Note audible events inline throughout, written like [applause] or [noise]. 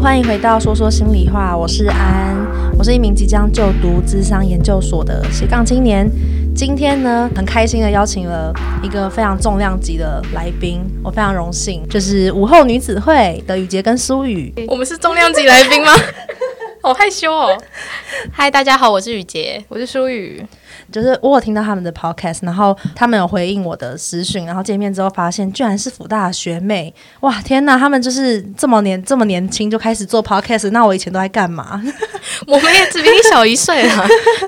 欢迎回到说说心里话，我是安，我是一名即将就读智商研究所的斜杠青年。今天呢，很开心的邀请了一个非常重量级的来宾，我非常荣幸，就是午后女子会的雨杰跟苏雨。我们是重量级来宾吗？[laughs] 好害羞哦。嗨，大家好，我是雨杰，我是苏语。就是我有听到他们的 podcast，然后他们有回应我的私讯，然后见面之后发现居然是福大学妹，哇天呐！他们就是这么年这么年轻就开始做 podcast，那我以前都在干嘛？[laughs] 我们也只比你小一岁啊，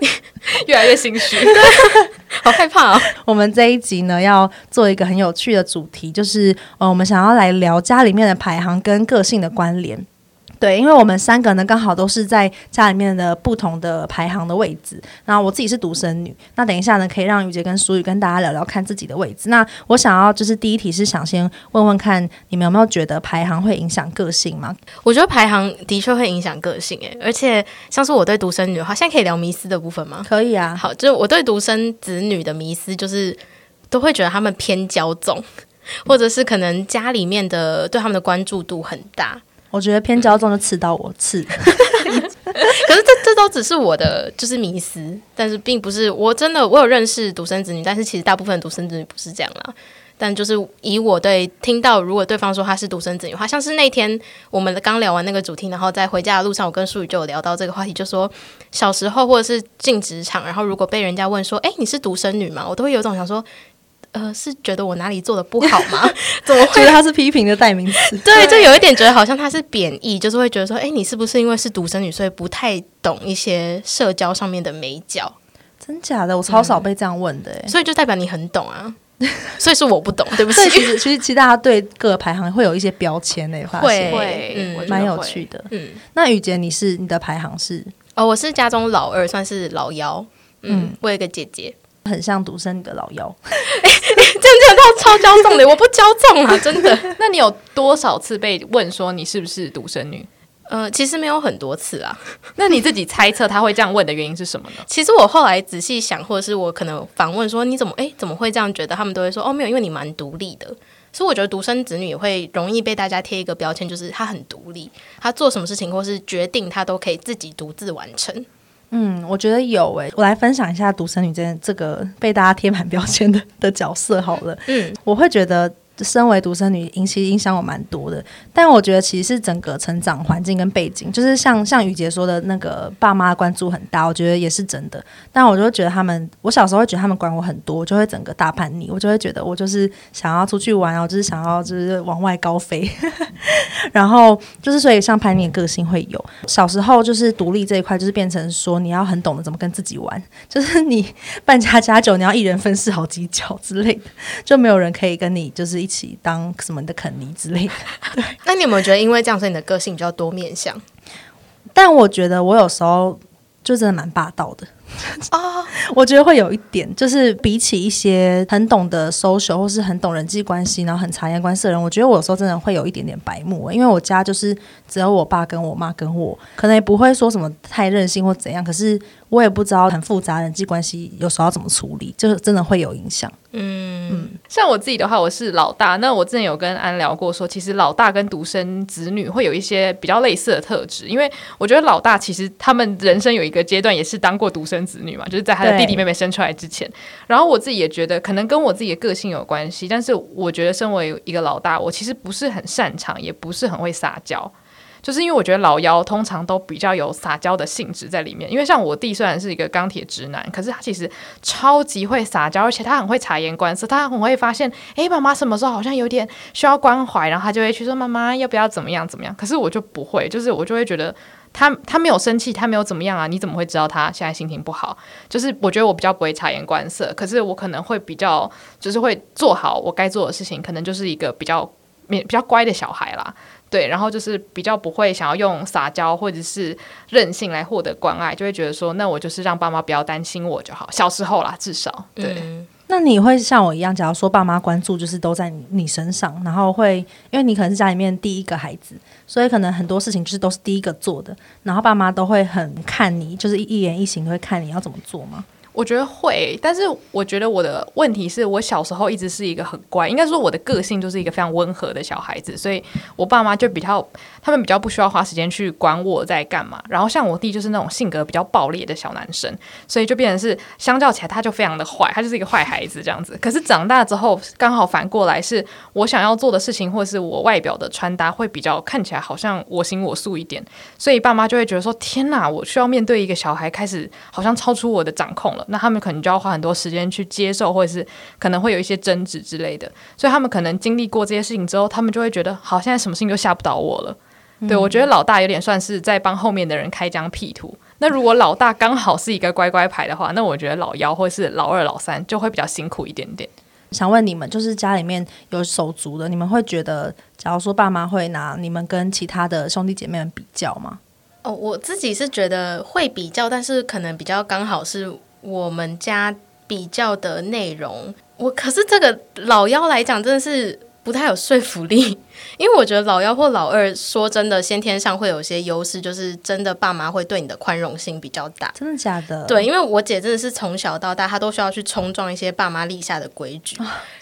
[laughs] 越来越心虚，[laughs] 好害怕啊！我们这一集呢要做一个很有趣的主题，就是呃我们想要来聊家里面的排行跟个性的关联。对，因为我们三个呢，刚好都是在家里面的不同的排行的位置。然后我自己是独生女，那等一下呢，可以让雨杰跟苏雨跟大家聊聊看自己的位置。那我想要就是第一题是想先问问看，你们有没有觉得排行会影响个性吗？我觉得排行的确会影响个性，诶，而且像是我对独生女的话，现在可以聊迷思的部分吗？可以啊。好，就是我对独生子女的迷思，就是都会觉得他们偏骄纵，或者是可能家里面的对他们的关注度很大。我觉得偏骄纵就刺到我刺，[laughs] 可是这这都只是我的就是迷思，但是并不是我真的我有认识独生子女，但是其实大部分独生子女不是这样啦。但就是以我对听到如果对方说他是独生子女的话，像是那天我们刚聊完那个主题，然后在回家的路上，我跟苏语就有聊到这个话题，就说小时候或者是进职场，然后如果被人家问说，哎，你是独生女吗？我都会有种想说。呃，是觉得我哪里做的不好吗？[laughs] 怎么会觉得他是批评的代名词？[laughs] 对，就有一点觉得好像他是贬义，就是会觉得说，哎，你是不是因为是独生女，所以不太懂一些社交上面的美角？真假的，我超少被这样问的，嗯，所以就代表你很懂啊。[laughs] 所以是我不懂，对不起。其实其实其实大家对各个排行会有一些标签诶，会会，嗯，蛮有趣的。嗯，那雨杰，你是你的排行是？哦，我是家中老二，算是老幺。嗯，我有一个姐姐。很像独生女的老幺，哎、欸，这样讲到超骄纵的，[laughs] 我不骄纵啊，真的。[laughs] 那你有多少次被问说你是不是独生女？呃，其实没有很多次啊。那你自己猜测他会这样问的原因是什么呢？[laughs] 其实我后来仔细想，或者是我可能反问说你怎么哎、欸、怎么会这样觉得？他们都会说哦没有，因为你蛮独立的。所以我觉得独生子女也会容易被大家贴一个标签，就是他很独立，他做什么事情或是决定他都可以自己独自完成。嗯，我觉得有诶、欸，我来分享一下独生女这这个被大家贴满标签的 [laughs] 的角色好了。嗯，我会觉得。身为独生女，引起影响我蛮多的。但我觉得其实是整个成长环境跟背景，就是像像语婕说的那个爸妈关注很大，我觉得也是真的。但我就会觉得他们，我小时候会觉得他们管我很多，就会整个大叛逆，我就会觉得我就是想要出去玩，然后就是想要就是往外高飞。[laughs] 然后就是所以像叛逆的个性会有。小时候就是独立这一块，就是变成说你要很懂得怎么跟自己玩，就是你 [laughs] 扮家家酒，你要一人分饰好几角之类的，就没有人可以跟你就是一。当什么的肯尼之类的，[laughs] 对。那你有没有觉得，因为这样，所以你的个性比较多面向？但我觉得我有时候就真的蛮霸道的啊。[laughs] 我觉得会有一点，就是比起一些很懂得 social 或是很懂人际关系，然后很察言观色的人，我觉得我有时候真的会有一点点白目。因为我家就是只有我爸跟我妈跟我，可能也不会说什么太任性或怎样。可是我也不知道很复杂人际关系有时候要怎么处理，就是真的会有影响。嗯嗯，像我自己的话，我是老大。那我之前有跟安聊过说，说其实老大跟独生子女会有一些比较类似的特质，因为我觉得老大其实他们人生有一个阶段也是当过独生子女嘛，就是在他的弟弟妹妹生出来之前。然后我自己也觉得可能跟我自己的个性有关系，但是我觉得身为一个老大，我其实不是很擅长，也不是很会撒娇。就是因为我觉得老幺通常都比较有撒娇的性质在里面，因为像我弟虽然是一个钢铁直男，可是他其实超级会撒娇，而且他很会察言观色，他很会发现，哎，妈妈什么时候好像有点需要关怀，然后他就会去说妈妈要不要怎么样怎么样。可是我就不会，就是我就会觉得他他没有生气，他没有怎么样啊，你怎么会知道他现在心情不好？就是我觉得我比较不会察言观色，可是我可能会比较就是会做好我该做的事情，可能就是一个比较比较乖的小孩啦。对，然后就是比较不会想要用撒娇或者是任性来获得关爱，就会觉得说，那我就是让爸妈不要担心我就好。小时候啦，至少对。嗯，那你会像我一样，假如说爸妈关注就是都在你身上，然后会因为你可能是家里面第一个孩子，所以可能很多事情就是都是第一个做的，然后爸妈都会很看你，就是一言一行都会看你要怎么做吗？我觉得会，但是我觉得我的问题是我小时候一直是一个很乖，应该说我的个性就是一个非常温和的小孩子，所以我爸妈就比较，他们比较不需要花时间去管我在干嘛。然后像我弟就是那种性格比较暴烈的小男生，所以就变成是相较起来他就非常的坏，他就是一个坏孩子这样子。可是长大之后刚好反过来，是我想要做的事情或是我外表的穿搭会比较看起来好像我行我素一点，所以爸妈就会觉得说：天哪，我需要面对一个小孩，开始好像超出我的掌控了。那他们可能就要花很多时间去接受，或者是可能会有一些争执之类的。所以他们可能经历过这些事情之后，他们就会觉得，好，现在什么事情都吓不倒我了。嗯、对，我觉得老大有点算是在帮后面的人开疆辟土。那如果老大刚好是一个乖乖牌的话，那我觉得老幺或是老二、老三就会比较辛苦一点点。想问你们，就是家里面有手足的，你们会觉得，假如说爸妈会拿你们跟其他的兄弟姐妹们比较吗？哦，我自己是觉得会比较，但是可能比较刚好是。我们家比较的内容，我可是这个老妖来讲，真的是不太有说服力，[laughs] 因为我觉得老幺或老二，说真的，先天上会有些优势，就是真的爸妈会对你的宽容性比较大。真的假的？对，因为我姐真的是从小到大，她都需要去冲撞一些爸妈立下的规矩，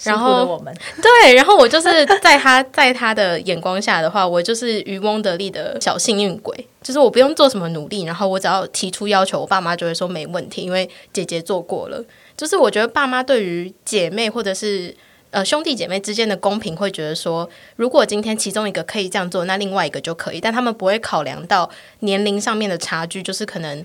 然后我们 [laughs] 对，然后我就是在她在她的眼光下的话，我就是渔翁得利的小幸运鬼。就是我不用做什么努力，然后我只要提出要求，我爸妈就会说没问题，因为姐姐做过了。就是我觉得爸妈对于姐妹或者是呃兄弟姐妹之间的公平，会觉得说，如果今天其中一个可以这样做，那另外一个就可以，但他们不会考量到年龄上面的差距，就是可能。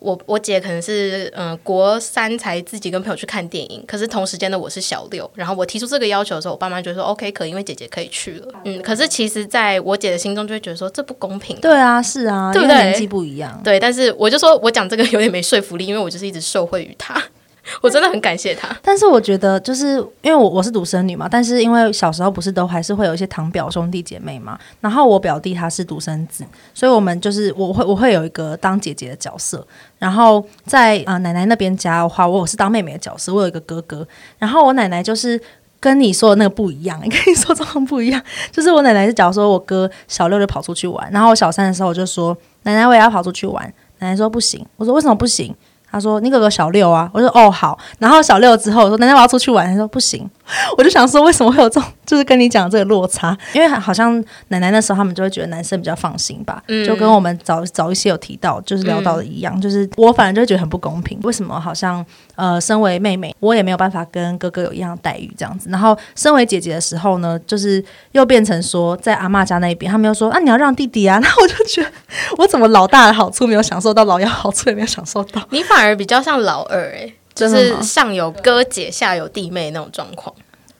我我姐可能是嗯、呃、国三才自己跟朋友去看电影，可是同时间的我是小六，然后我提出这个要求的时候，我爸妈就说 OK 可以，因为姐姐可以去了。嗯，可是其实在我姐的心中就会觉得说这不公平。对啊，是啊，对不对？年纪不一样。对，但是我就说我讲这个有点没说服力，因为我就是一直受惠于她。[laughs] 我真的很感谢他，但是我觉得就是因为我我是独生女嘛，但是因为小时候不是都还是会有一些堂表兄弟姐妹嘛，然后我表弟他是独生子，所以我们就是我会我会有一个当姐姐的角色，然后在啊、奶奶那边家的话，我是当妹妹的角色，我有一个哥哥，然后我奶奶就是跟你说的那个不一样，跟你说状况不一样，就是我奶奶是假如说我哥小六就跑出去玩，然后我小三的时候我就说奶奶我也要跑出去玩，奶奶说不行，我说为什么不行？他说：“你哥哥小六啊。”我说：“哦，好。”然后小六之后我说：“奶奶，我要出去玩。”他说：“不行。” [laughs] 我就想说，为什么会有这种，[laughs] 就是跟你讲这个落差？因为好像奶奶那时候他们就会觉得男生比较放心吧，嗯、就跟我们早早一些有提到，就是聊到的一样，嗯、就是我反正就会觉得很不公平。为什么好像呃，身为妹妹，我也没有办法跟哥哥有一样的待遇这样子？然后身为姐姐的时候呢，就是又变成说在阿妈家那边，他们又说啊，你要让弟弟啊。[laughs] 那我就觉得，我怎么老大的好处没有享受到，老幺好处也没有享受到？你反而比较像老二哎、欸。就是上有哥姐，下有弟妹那种状况，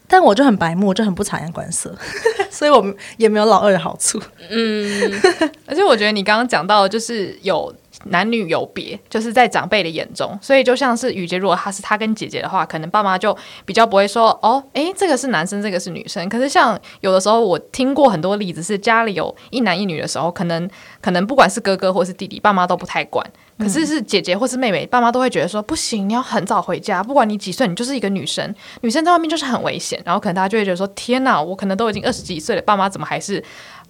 但我就很白目，我就很不察言观色，[laughs] 所以我们也没有老二的好处。嗯，[laughs] 而且我觉得你刚刚讲到，就是有。男女有别，就是在长辈的眼中，所以就像是雨洁，如果他是他跟姐姐的话，可能爸妈就比较不会说哦，诶，这个是男生，这个是女生。可是像有的时候，我听过很多例子，是家里有一男一女的时候，可能可能不管是哥哥或是弟弟，爸妈都不太管。可是是姐姐或是妹妹，爸妈都会觉得说不行，你要很早回家，不管你几岁，你就是一个女生，女生在外面就是很危险。然后可能大家就会觉得说，天哪，我可能都已经二十几岁了，爸妈怎么还是？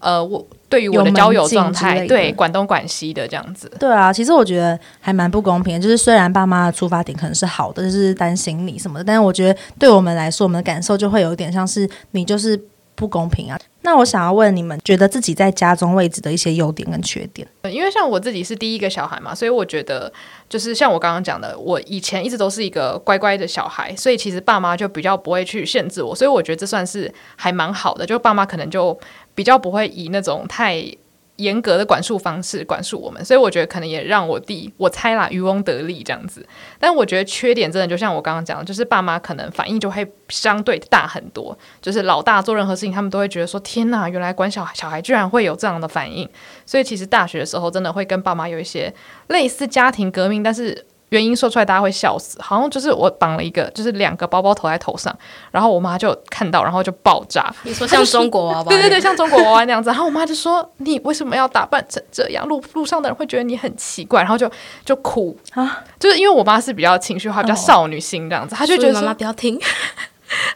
呃，我对于我的交友状态，对管东管西的这样子，对啊，其实我觉得还蛮不公平的。就是虽然爸妈的出发点可能是好的，就是担心你什么的，但是我觉得对我们来说，我们的感受就会有一点像是你就是不公平啊。那我想要问你们，觉得自己在家中位置的一些优点跟缺点？因为像我自己是第一个小孩嘛，所以我觉得就是像我刚刚讲的，我以前一直都是一个乖乖的小孩，所以其实爸妈就比较不会去限制我，所以我觉得这算是还蛮好的。就爸妈可能就比较不会以那种太严格的管束方式管束我们，所以我觉得可能也让我弟，我猜啦，渔翁得利这样子。但我觉得缺点真的就像我刚刚讲的，就是爸妈可能反应就会相对大很多。就是老大做任何事情，他们都会觉得说：“天哪，原来管小孩小孩居然会有这样的反应。”所以其实大学的时候，真的会跟爸妈有一些类似家庭革命，但是。原因说出来大家会笑死，好像就是我绑了一个，就是两个包包头在头上，然后我妈就看到，然后就爆炸。你说像中国娃娃？对对对，像中国娃娃那样子。然后我妈就说：“你为什么要打扮成这样？路路上的人会觉得你很奇怪。”然后就就哭啊，就是因为我妈是比较情绪化、比较少女心这样子，她就觉得：“妈妈不要听。”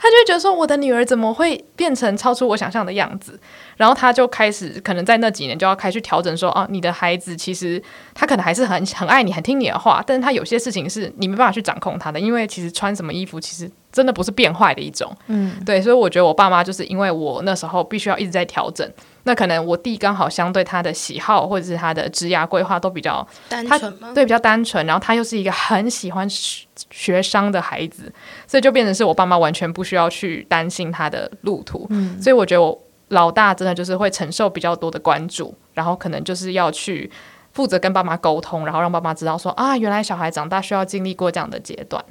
他就会觉得说，我的女儿怎么会变成超出我想象的样子？然后他就开始可能在那几年就要开始调整说，啊，你的孩子其实他可能还是很很爱你，很听你的话，但是他有些事情是你没办法去掌控他的，因为其实穿什么衣服其实真的不是变坏的一种。嗯，对，所以我觉得我爸妈就是因为我那时候必须要一直在调整。那可能我弟刚好相对他的喜好或者是他的职涯规划都比较单纯吗？对，比较单纯。然后他又是一个很喜欢学商的孩子，所以就变成是我爸妈完全不需要去担心他的路途。嗯，所以我觉得我老大真的就是会承受比较多的关注，然后可能就是要去负责跟爸妈沟通，然后让爸妈知道说啊，原来小孩长大需要经历过这样的阶段。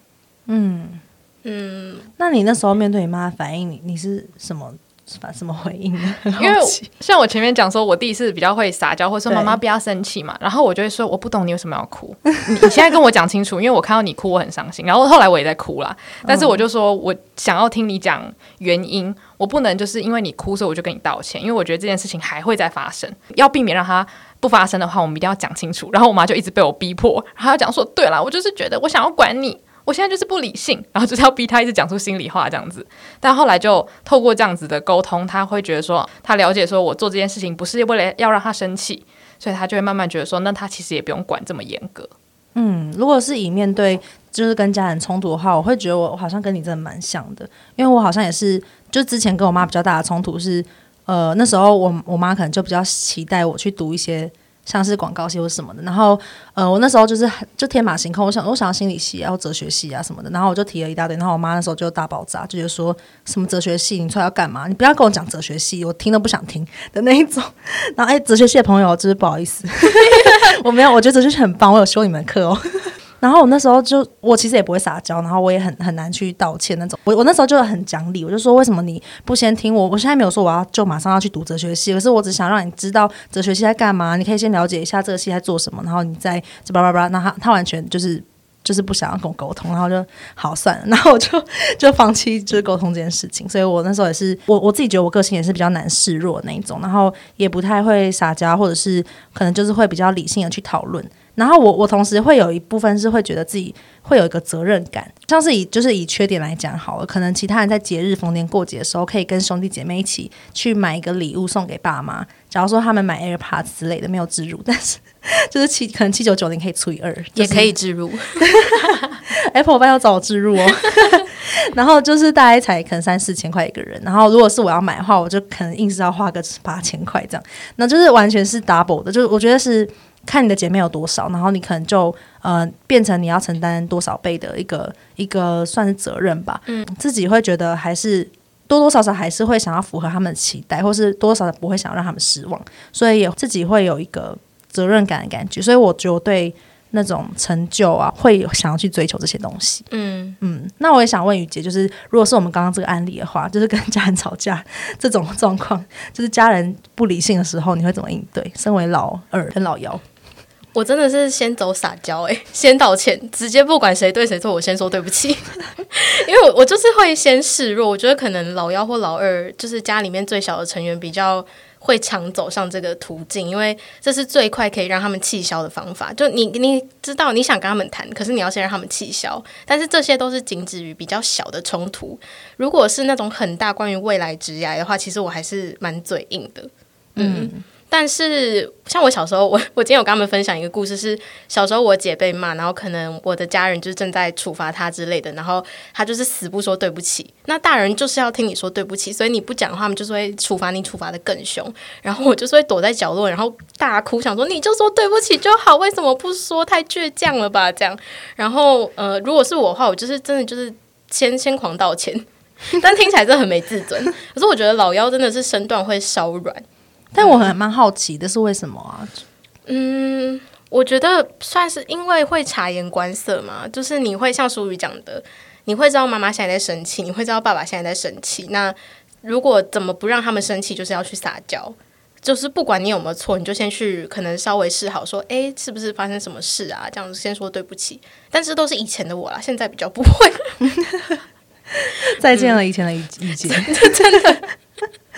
嗯嗯，那你那时候面对你妈的反应，你你是什么？把什么回应呢？因为像我前面讲说，我弟是比较会撒娇，或者说妈妈不要生气嘛。然后我就会说，我不懂你为什么要哭，[laughs] 你现在跟我讲清楚，因为我看到你哭，我很伤心。然后后来我也在哭啦，但是我就说我想要听你讲原因，我不能就是因为你哭，所以我就跟你道歉，因为我觉得这件事情还会再发生，要避免让它不发生的话，我们一定要讲清楚。然后我妈就一直被我逼迫，然后她讲说，对啦，我就是觉得我想要管你。我现在就是不理性，然后就是要逼他一直讲出心里话这样子。但后来就透过这样子的沟通，他会觉得说，他了解说我做这件事情不是为了要让他生气，所以他就会慢慢觉得说，那他其实也不用管这么严格。嗯，如果是以面对就是跟家人冲突的话，我会觉得我好像跟你真的蛮像的，因为我好像也是，就之前跟我妈比较大的冲突是，呃，那时候我我妈可能就比较期待我去读一些。像是广告系或什么的，然后呃，我那时候就是就天马行空，我想我想要心理系，然后哲学系啊什么的，然后我就提了一大堆，然后我妈那时候就大爆炸，就觉得说什么哲学系，你出来要干嘛？你不要跟我讲哲学系，我听都不想听的那一种。然后哎，哲学系的朋友，就是不好意思，[laughs] 我没有，我觉得哲学系很棒，我有修你们课哦。然后我那时候就，我其实也不会撒娇，然后我也很很难去道歉那种。我我那时候就很讲理，我就说为什么你不先听我？我现在没有说我要就马上要去读哲学系，可是我只想让你知道哲学系在干嘛，你可以先了解一下这个系在做什么，然后你再这叭叭叭。那他他完全就是就是不想要跟我沟通，然后就好算了，然后我就就放弃就是沟通这件事情。所以我那时候也是我我自己觉得我个性也是比较难示弱那一种，然后也不太会撒娇，或者是可能就是会比较理性的去讨论。然后我我同时会有一部分是会觉得自己会有一个责任感，像是以就是以缺点来讲好了，可能其他人在节日逢年过节的时候，可以跟兄弟姐妹一起去买一个礼物送给爸妈。假如说他们买 AirPods 之类的没有置入，但是就是七可能七九九零可以除以二，也可以置入。Apple 要找我置入哦。[laughs] 然后就是大概才可能三四千块一个人，然后如果是我要买的话，我就可能硬是要花个八千块这样，那就是完全是 double 的，就是我觉得是。看你的姐妹有多少，然后你可能就呃变成你要承担多少倍的一个一个算是责任吧。嗯，自己会觉得还是多多少少还是会想要符合他们的期待，或是多多少少不会想要让他们失望，所以也自己会有一个责任感的感觉。所以我觉得对那种成就啊，会想要去追求这些东西。嗯嗯，那我也想问雨洁，就是如果是我们刚刚这个案例的话，就是跟家人吵架这种状况，就是家人不理性的时候，你会怎么应对？身为老二跟老幺。我真的是先走撒娇，哎，[laughs] 先道歉，直接不管谁对谁错，我先说对不起，[laughs] 因为我我就是会先示弱。我觉得可能老幺或老二就是家里面最小的成员，比较会常走上这个途径，因为这是最快可以让他们气消的方法。就你你知道你想跟他们谈，可是你要先让他们气消。但是这些都是仅止于比较小的冲突。如果是那种很大关于未来职涯的话，其实我还是蛮嘴硬的，嗯但是，像我小时候，我 [laughs] 我今天有跟他们分享一个故事，是小时候我姐被骂，然后可能我的家人就正在处罚她之类的，然后她就是死不说对不起。那大人就是要听你说对不起，所以你不讲的话，他们就是会处罚你，处罚得更凶。然后我就是会躲在角落，然后大哭，想说你就说对不起就好，为什么不说？太倔强了吧？这样。然后呃，如果是我的话，我就是真的就是先先狂道歉，[laughs] 但听起来真的很没自尊。可是我觉得老幺真的是身段会稍软。但我很蛮好奇的是为什么啊？嗯，我觉得算是因为会察言观色嘛，就是你会像淑宇讲的，你会知道妈妈现在在生气，你会知道爸爸现在在生气。那如果怎么不让他们生气，就是要去撒娇，就是不管你有没有错，你就先去可能稍微示好，说，哎，是不是发生什么事啊？这样子先说对不起。但是都是以前的我啦，现在比较不会。[laughs] 再见了，以前的雨洁，[laughs] 真的。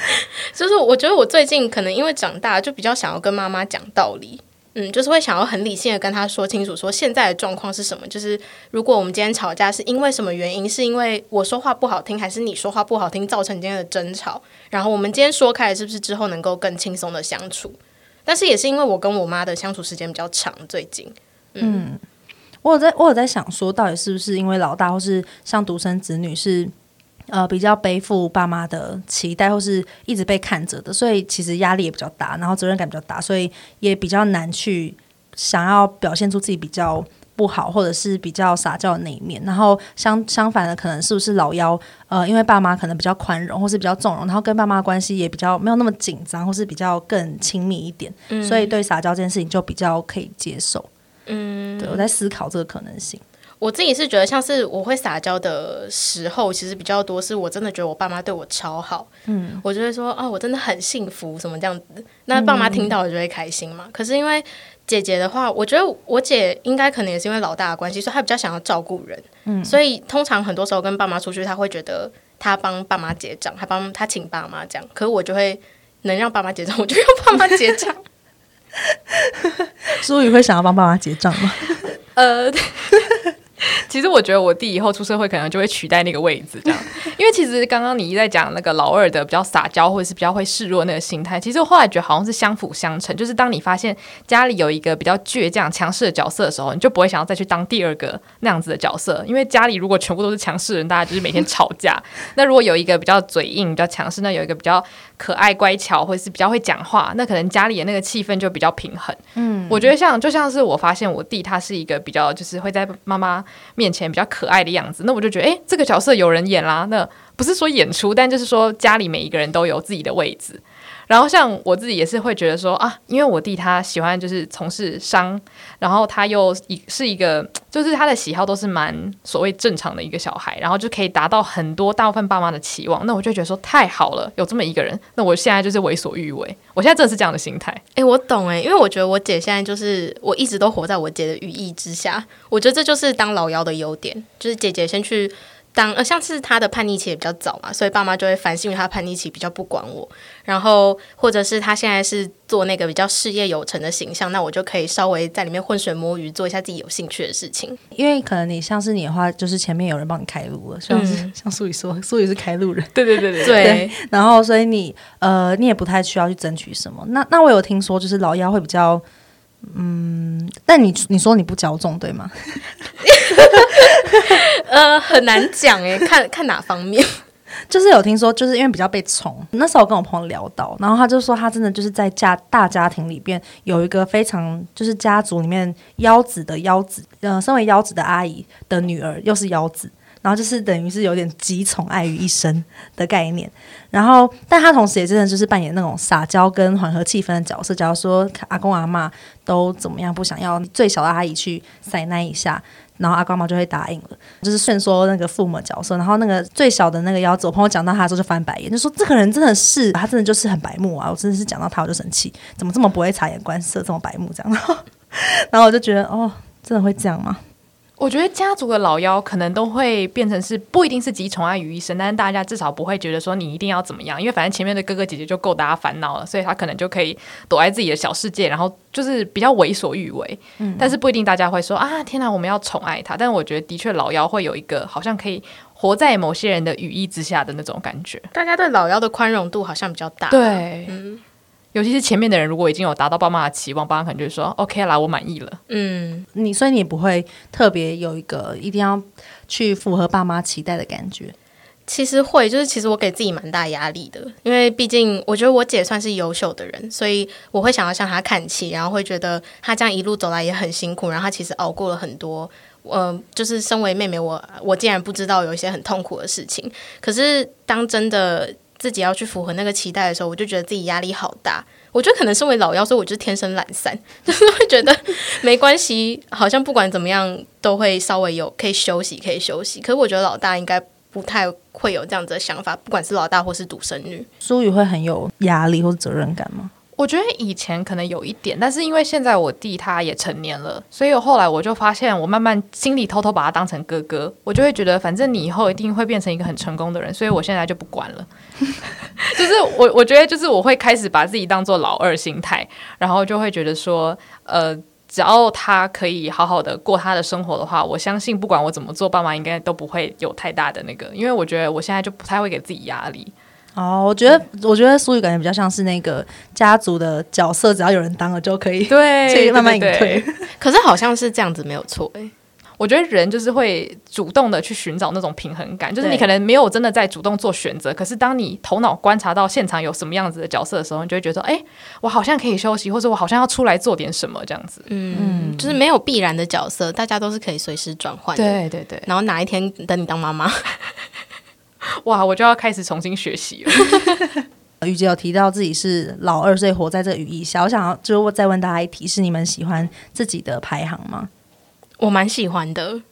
[laughs] 就是我觉得我最近可能因为长大，就比较想要跟妈妈讲道理，嗯，就是会想要很理性的跟他说清楚，说现在的状况是什么。就是如果我们今天吵架是因为什么原因，是因为我说话不好听，还是你说话不好听造成今天的争吵？然后我们今天说开了，是不是之后能够更轻松的相处？但是也是因为我跟我妈的相处时间比较长，最近，嗯，我有在，我有在想说，到底是不是因为老大，或是像独生子女是呃比较背负爸妈的期待，或是一直被看着的，所以其实压力也比较大，然后责任感比较大，所以也比较难去想要表现出自己比较。不好，或者是比较撒娇的那一面，然后相相反的，可能是不是老幺？呃，因为爸妈可能比较宽容，或是比较纵容，然后跟爸妈关系也比较没有那么紧张，或是比较更亲密一点，嗯、所以对撒娇这件事情就比较可以接受。嗯，对，我在思考这个可能性。我自己是觉得，像是我会撒娇的时候，其实比较多是我真的觉得我爸妈对我超好。嗯，我就会说啊、哦，我真的很幸福，什么这样子。那爸妈听到我就会开心嘛。嗯、可是因为姐姐的话，我觉得我姐应该可能也是因为老大的关系，所以她比较想要照顾人。嗯，所以通常很多时候跟爸妈出去，她会觉得她帮爸妈结账，她帮她请爸妈这样。可是我就会能让爸妈结账，我就让爸妈结账。[laughs] 苏雨会想要帮爸妈结账吗？呃。[laughs] [laughs] 其实我觉得我弟以后出社会可能就会取代那个位置，这样。[laughs] 因为其实刚刚你一直在讲那个老二的比较撒娇或者是比较会示弱那个心态，其实我后来觉得好像是相辅相成。就是当你发现家里有一个比较倔强强势的角色的时候，你就不会想要再去当第二个那样子的角色。因为家里如果全部都是强势人，大家就是每天吵架。[laughs] 那如果有一个比较嘴硬、比较强势，那有一个比较可爱乖巧或者是比较会讲话，那可能家里的那个气氛就比较平衡。嗯，我觉得像就像是我发现我弟他是一个比较就是会在妈妈面前比较可爱的样子，那我就觉得，诶，这个角色有人演啦。那不是说演出，但就是说家里每一个人都有自己的位置。然后像我自己也是会觉得说啊，因为我弟他喜欢就是从事商，然后他又一是一个，就是他的喜好都是蛮所谓正常的一个小孩，然后就可以达到很多大部分爸妈的期望。那我就觉得说太好了，有这么一个人，那我现在就是为所欲为。我现在真的是这样的心态。诶，我懂诶，因为我觉得我姐现在就是我一直都活在我姐的羽翼之下。我觉得这就是当老幺的优点，就是姐姐先去。当呃，像是他的叛逆期也比较早嘛，所以爸妈就会反省，因为他叛逆期比较不管我。然后或者是他现在是做那个比较事业有成的形象，那我就可以稍微在里面浑水摸鱼，做一下自己有兴趣的事情。因为可能你像是你的话，就是前面有人帮你开路了，像是、嗯、[laughs] 像苏雨说，苏雨是开路人，对对对对对，[laughs] 对。然后所以你呃，你也不太需要去争取什么。那那我有听说，就是老幺会比较。嗯，但你你说你不骄纵对吗？[laughs] 呃，很难讲哎，[laughs] 看看哪方面。[laughs] 就是有听说，就是因为比较被宠。那时候我跟我朋友聊到，然后他就说他真的就是在家大家庭里边有一个非常就是家族里面幺子的幺子，呃，身为幺子的阿姨的女儿又是幺子。然后就是等于是有点集宠爱于一身的概念，然后但他同时也真的就是扮演那种撒娇跟缓和气氛的角色。假如说阿公阿嬷都怎么样不想要最小的阿姨去塞奶一下，然后阿公阿嬷就会答应了，就是顺说那个父母的角色。然后那个最小的那个幺子，我朋友讲到他的时候就翻白眼，就说这个人真的是他真的就是很白目啊！我真的是讲到他我就生气，怎么这么不会察言观色，这么白目这样。然后，然后我就觉得哦，真的会这样吗？我觉得家族的老幺可能都会变成是不一定是集宠爱于一身，但是大家至少不会觉得说你一定要怎么样，因为反正前面的哥哥姐姐就够大家烦恼了，所以他可能就可以躲在自己的小世界，然后就是比较为所欲为。嗯，但是不一定大家会说啊，天哪，我们要宠爱他。但是我觉得的确老幺会有一个好像可以活在某些人的羽翼之下的那种感觉，大家对老幺的宽容度好像比较大。对，嗯。尤其是前面的人，如果已经有达到爸妈的期望，爸妈可能就会说：“OK 啦，我满意了。”嗯，你所以你不会特别有一个一定要去符合爸妈期待的感觉。其实会，就是其实我给自己蛮大压力的，因为毕竟我觉得我姐算是优秀的人，所以我会想要向她看齐，然后会觉得她这样一路走来也很辛苦，然后她其实熬过了很多。嗯、呃，就是身为妹妹，我我竟然不知道有一些很痛苦的事情。可是当真的。自己要去符合那个期待的时候，我就觉得自己压力好大。我觉得可能身为老幺，所以我就是天生懒散，[laughs] 就是会觉得没关系，好像不管怎么样都会稍微有可以休息，可以休息。可是我觉得老大应该不太会有这样子的想法，不管是老大或是独生女，苏雨会很有压力或责任感吗？我觉得以前可能有一点，但是因为现在我弟他也成年了，所以后来我就发现，我慢慢心里偷偷把他当成哥哥，我就会觉得，反正你以后一定会变成一个很成功的人，所以我现在就不管了。[laughs] 就是我我觉得，就是我会开始把自己当做老二心态，然后就会觉得说，呃，只要他可以好好的过他的生活的话，我相信不管我怎么做，爸妈应该都不会有太大的那个，因为我觉得我现在就不太会给自己压力。哦，我觉得，我觉得苏雨感觉比较像是那个家族的角色，只要有人当了就可以，[laughs] 对，可以慢慢隐退。可是好像是这样子没有错哎，我觉得人就是会主动的去寻找那种平衡感，就是你可能没有真的在主动做选择，可是当你头脑观察到现场有什么样子的角色的时候，你就会觉得，哎，我好像可以休息，或者我好像要出来做点什么这样子。嗯，就是没有必然的角色，大家都是可以随时转换的。对对对，然后哪一天等你当妈妈。[laughs] 哇，我就要开始重新学习了。[laughs] 雨姐有提到自己是老二，所以活在这个羽翼下。我想要就再问大家一题：是你们喜欢自己的排行吗？我蛮喜欢的，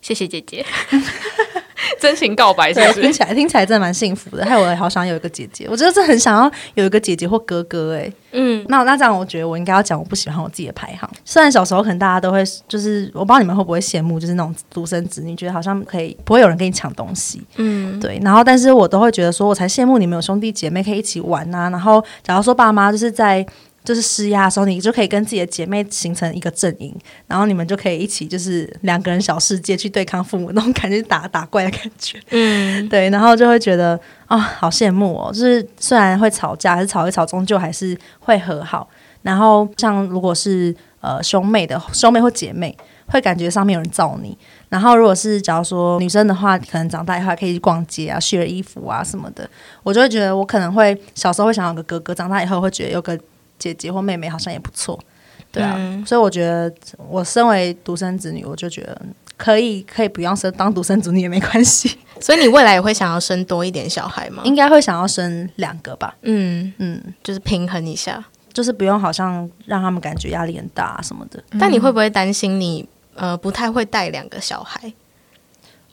谢谢姐姐。[laughs] [laughs] 真情告白是不是？听起来听起来真的蛮幸福的。害我好想有一个姐姐，我真的是很想要有一个姐姐或哥哥哎。嗯，那那这样，我觉得我应该要讲我不喜欢我自己的排行。虽然小时候可能大家都会，就是我不知道你们会不会羡慕，就是那种独生子女，觉得好像可以不会有人跟你抢东西。嗯，对。然后，但是我都会觉得说，我才羡慕你们有兄弟姐妹可以一起玩啊。然后，假如说爸妈就是在。就是施压的时候，你就可以跟自己的姐妹形成一个阵营，然后你们就可以一起，就是两个人小世界去对抗父母那种感觉，打打怪的感觉。嗯，对，然后就会觉得啊、哦，好羡慕哦。就是虽然会吵架，还是吵一吵，终究还是会和好。然后像如果是呃兄妹的兄妹或姐妹，会感觉上面有人罩你。然后如果是假如说女生的话，可能长大以后还可以去逛街啊、学衣服啊什么的，我就会觉得我可能会小时候会想要有个哥哥，长大以后会觉得有个。姐姐或妹妹好像也不错，对啊，嗯、所以我觉得我身为独生子女，我就觉得可以可以不用生当独生子女也没关系。[laughs] 所以你未来也会想要生多一点小孩吗？应该会想要生两个吧。嗯嗯，就是平衡一下，就是不用好像让他们感觉压力很大什么的。但你会不会担心你呃不太会带两个小孩？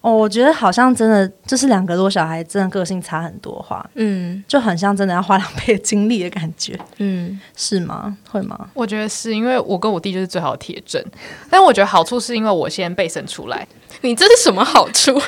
哦，我觉得好像真的就是两个多小孩，真的个性差很多话，嗯，就很像真的要花两倍的精力的感觉，嗯，是吗？会吗？我觉得是因为我跟我弟就是最好的铁证，但我觉得好处是因为我先被生出来，你这是什么好处？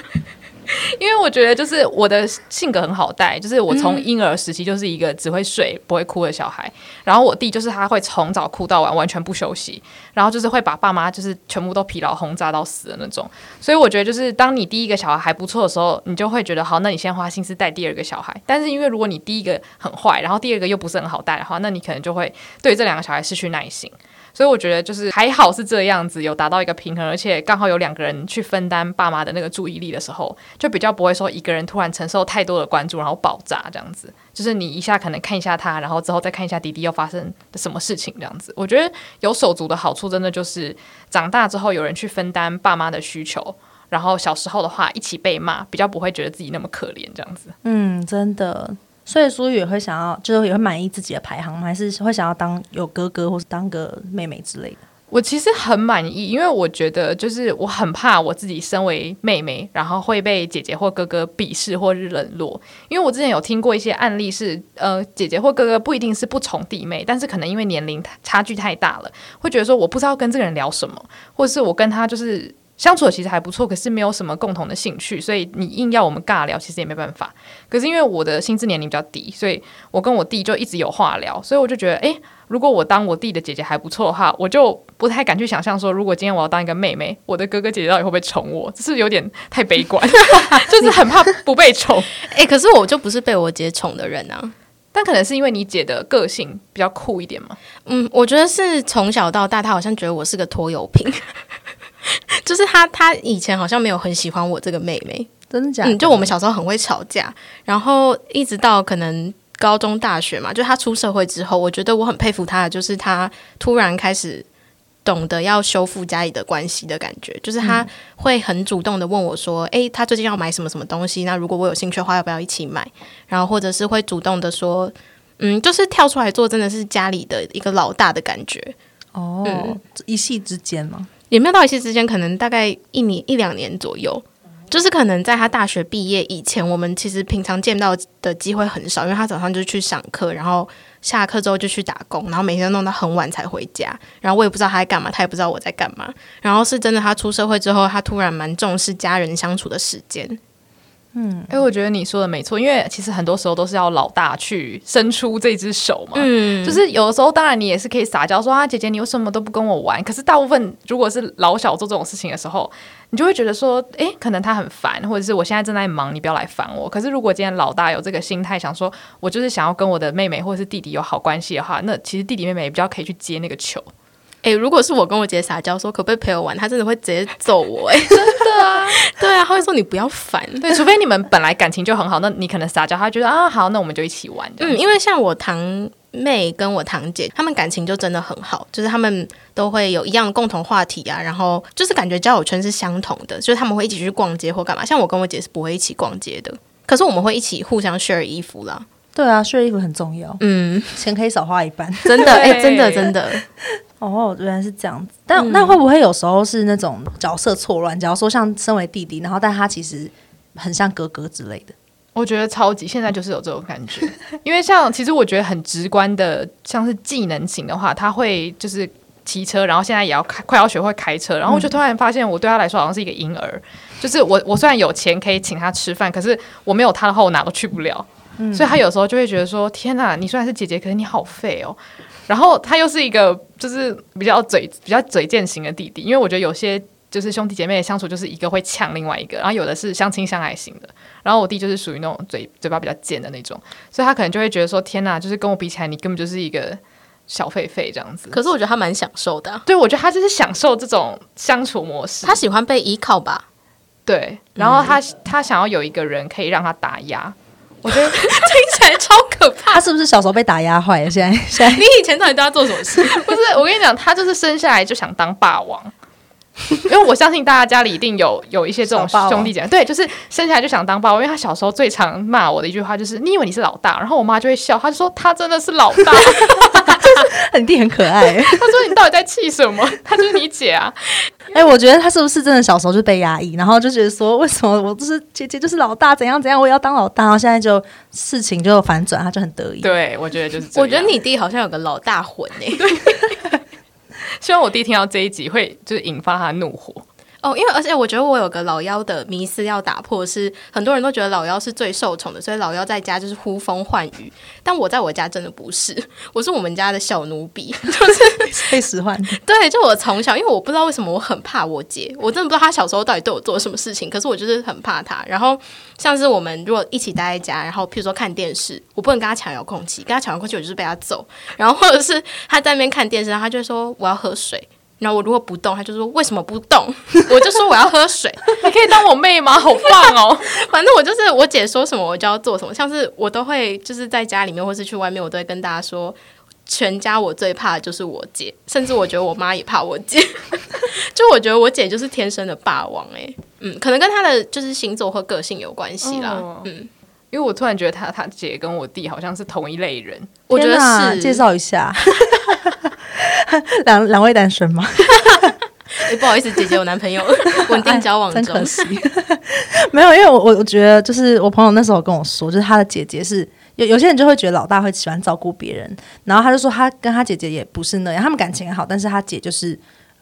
[laughs] 因为我觉得就是我的性格很好带，就是我从婴儿时期就是一个只会睡不会哭的小孩，然后我弟就是他会从早哭到晚，完全不休息，然后就是会把爸妈就是全部都疲劳轰炸到死的那种。所以我觉得就是当你第一个小孩还不错的时候，你就会觉得好，那你先花心思带第二个小孩。但是因为如果你第一个很坏，然后第二个又不是很好带的话，那你可能就会对这两个小孩失去耐心。所以我觉得就是还好是这样子，有达到一个平衡，而且刚好有两个人去分担爸妈的那个注意力的时候，就比较不会说一个人突然承受太多的关注，然后爆炸这样子。就是你一下可能看一下他，然后之后再看一下弟弟又发生什么事情这样子。我觉得有手足的好处，真的就是长大之后有人去分担爸妈的需求，然后小时候的话一起被骂，比较不会觉得自己那么可怜这样子。嗯，真的。所以苏雨也会想要，就是也会满意自己的排行吗？还是会想要当有哥哥，或是当个妹妹之类的？我其实很满意，因为我觉得就是我很怕我自己身为妹妹，然后会被姐姐或哥哥鄙视或是冷落。因为我之前有听过一些案例是，呃，姐姐或哥哥不一定是不宠弟妹，但是可能因为年龄差距太大了，会觉得说我不知道跟这个人聊什么，或是我跟他就是。相处的其实还不错，可是没有什么共同的兴趣，所以你硬要我们尬聊，其实也没办法。可是因为我的心智年龄比较低，所以我跟我弟就一直有话聊，所以我就觉得，诶，如果我当我弟的姐姐还不错的话，我就不太敢去想象说，如果今天我要当一个妹妹，我的哥哥姐姐到底会不会宠我？这是有点太悲观，[laughs] 就是很怕不被宠。诶，[laughs] 可是我就不是被我姐宠的人啊，但可能是因为你姐的个性比较酷一点嘛。嗯，我觉得是从小到大，她好像觉得我是个拖油瓶。就是他，他以前好像没有很喜欢我这个妹妹，真的假的？嗯，就我们小时候很会吵架，然后一直到可能高中、大学嘛，就他出社会之后，我觉得我很佩服他的，就是他突然开始懂得要修复家里的关系的感觉，就是他会很主动的问我说：“诶，他最近要买什么什么东西？那如果我有兴趣的话，要不要一起买？”然后或者是会主动的说：“嗯，就是跳出来做，真的是家里的一个老大的感觉。”哦，嗯，一夕之间吗？也没有到一夕之间，可能大概一年一两年左右，就是可能在他大学毕业以前，我们其实平常见到的机会很少，因为他早上就去上课，然后下课之后就去打工，然后每天都弄到很晚才回家，然后我也不知道他在干嘛，他也不知道我在干嘛。然后是真的，他出社会之后，他突然蛮重视家人相处的时间。嗯，哎，我觉得你说的没错，因为其实很多时候都是要老大去伸出这只手嘛。嗯，就是有的时候，当然你也是可以撒娇说啊，姐姐你为什么都不跟我玩？可是大部分如果是老小做这种事情的时候，你就会觉得说，哎，可能他很烦，或者是我现在正在忙，你不要来烦我。可是如果今天老大有这个心态，想说我就是想要跟我的妹妹或者是弟弟有好关系的话，那其实弟弟妹妹也比较可以去接那个球。哎、欸，如果是我跟我姐撒娇说可不可以陪我玩，她真的会直接揍我、欸。哎，真的啊，[laughs] 对啊，她会说你不要烦。对，除非你们本来感情就很好，那你可能撒娇，她觉得啊好，那我们就一起玩。嗯，因为像我堂妹跟我堂姐，她们感情就真的很好，就是她们都会有一样的共同话题啊，然后就是感觉交友圈是相同的，就是他们会一起去逛街或干嘛。像我跟我姐是不会一起逛街的，可是我们会一起互相 share 衣服啦。对啊，share 衣服很重要。嗯，钱可以少花一半，真的，哎、欸，真的，真的。哦，原来是这样子。但那、嗯、会不会有时候是那种角色错乱？假如说像身为弟弟，然后但他其实很像哥哥之类的。我觉得超级现在就是有这种感觉，[laughs] 因为像其实我觉得很直观的，像是技能型的话，他会就是骑车，然后现在也要开，快要学会开车，然后我就突然发现，我对他来说好像是一个婴儿。嗯、就是我我虽然有钱可以请他吃饭，可是我没有他的话，我哪都去不了。嗯、所以他有时候就会觉得说：“天哪，你虽然是姐姐，可是你好废哦。”然后他又是一个就是比较嘴比较嘴贱型的弟弟，因为我觉得有些就是兄弟姐妹的相处就是一个会呛另外一个，然后有的是相亲相爱型的。然后我弟就是属于那种嘴嘴巴比较贱的那种，所以他可能就会觉得说：“天哪，就是跟我比起来，你根本就是一个小狒狒这样子。”可是我觉得他蛮享受的啊。对，我觉得他就是享受这种相处模式，他喜欢被依靠吧？对，然后他 [laughs] 他想要有一个人可以让他打压。我觉得 [laughs] 听起来超可怕。他是不是小时候被打压坏了？现在现在你以前到底对他做什么事？[laughs] 不是，我跟你讲，他就是生下来就想当霸王。[laughs] 因为我相信大家家里一定有有一些这种兄弟姐妹，对，就是生下来就想当霸王。因为他小时候最常骂我的一句话就是：“你以为你是老大？”然后我妈就会笑，她就说：“他真的是老大，[laughs] 就是你弟很可爱。”他说：“你到底在气什么？[laughs] 他就是你姐啊。[laughs] ”哎、欸，我觉得他是不是真的小时候就被压抑，然后就觉得说，为什么我就是姐姐就是老大，怎样怎样，我也要当老大，然后现在就事情就反转，他就很得意。对，我觉得就是这样。我觉得你弟好像有个老大魂哎、欸。[laughs] 对希望我弟听到这一集会就是引发他怒火。哦，因为而且我觉得我有个老幺的迷思要打破，是很多人都觉得老幺是最受宠的，所以老幺在家就是呼风唤雨。但我在我家真的不是，我是我们家的小奴婢，就是 [laughs] 被使唤。对，就我从小，因为我不知道为什么我很怕我姐，我真的不知道她小时候到底对我做了什么事情，可是我就是很怕她。然后像是我们如果一起待在家，然后譬如说看电视，我不能跟她抢遥控器，跟她抢遥控器我就是被她揍。然后或者是她在那边看电视，然后她就说我要喝水。然后我如果不动，他就说为什么不动？[laughs] 我就说我要喝水。[laughs] 你可以当我妹吗？好棒哦！[laughs] 反正我就是我姐说什么我就要做什么。像是我都会就是在家里面或是去外面，我都会跟大家说，全家我最怕的就是我姐，甚至我觉得我妈也怕我姐。就我觉得我姐就是天生的霸王哎、欸，嗯，可能跟她的就是星座或个性有关系啦。哦、嗯，因为我突然觉得她她姐跟我弟好像是同一类人。我觉得是，介绍一下。[laughs] 两两位单身吗？[laughs] 欸、不好意思，姐姐有男朋友，[laughs] 稳定交往中。真可惜，没有，因为我我觉得就是我朋友那时候跟我说，就是他的姐姐是有有些人就会觉得老大会喜欢照顾别人，然后他就说他跟他姐姐也不是那样，他们感情很好，但是他姐就是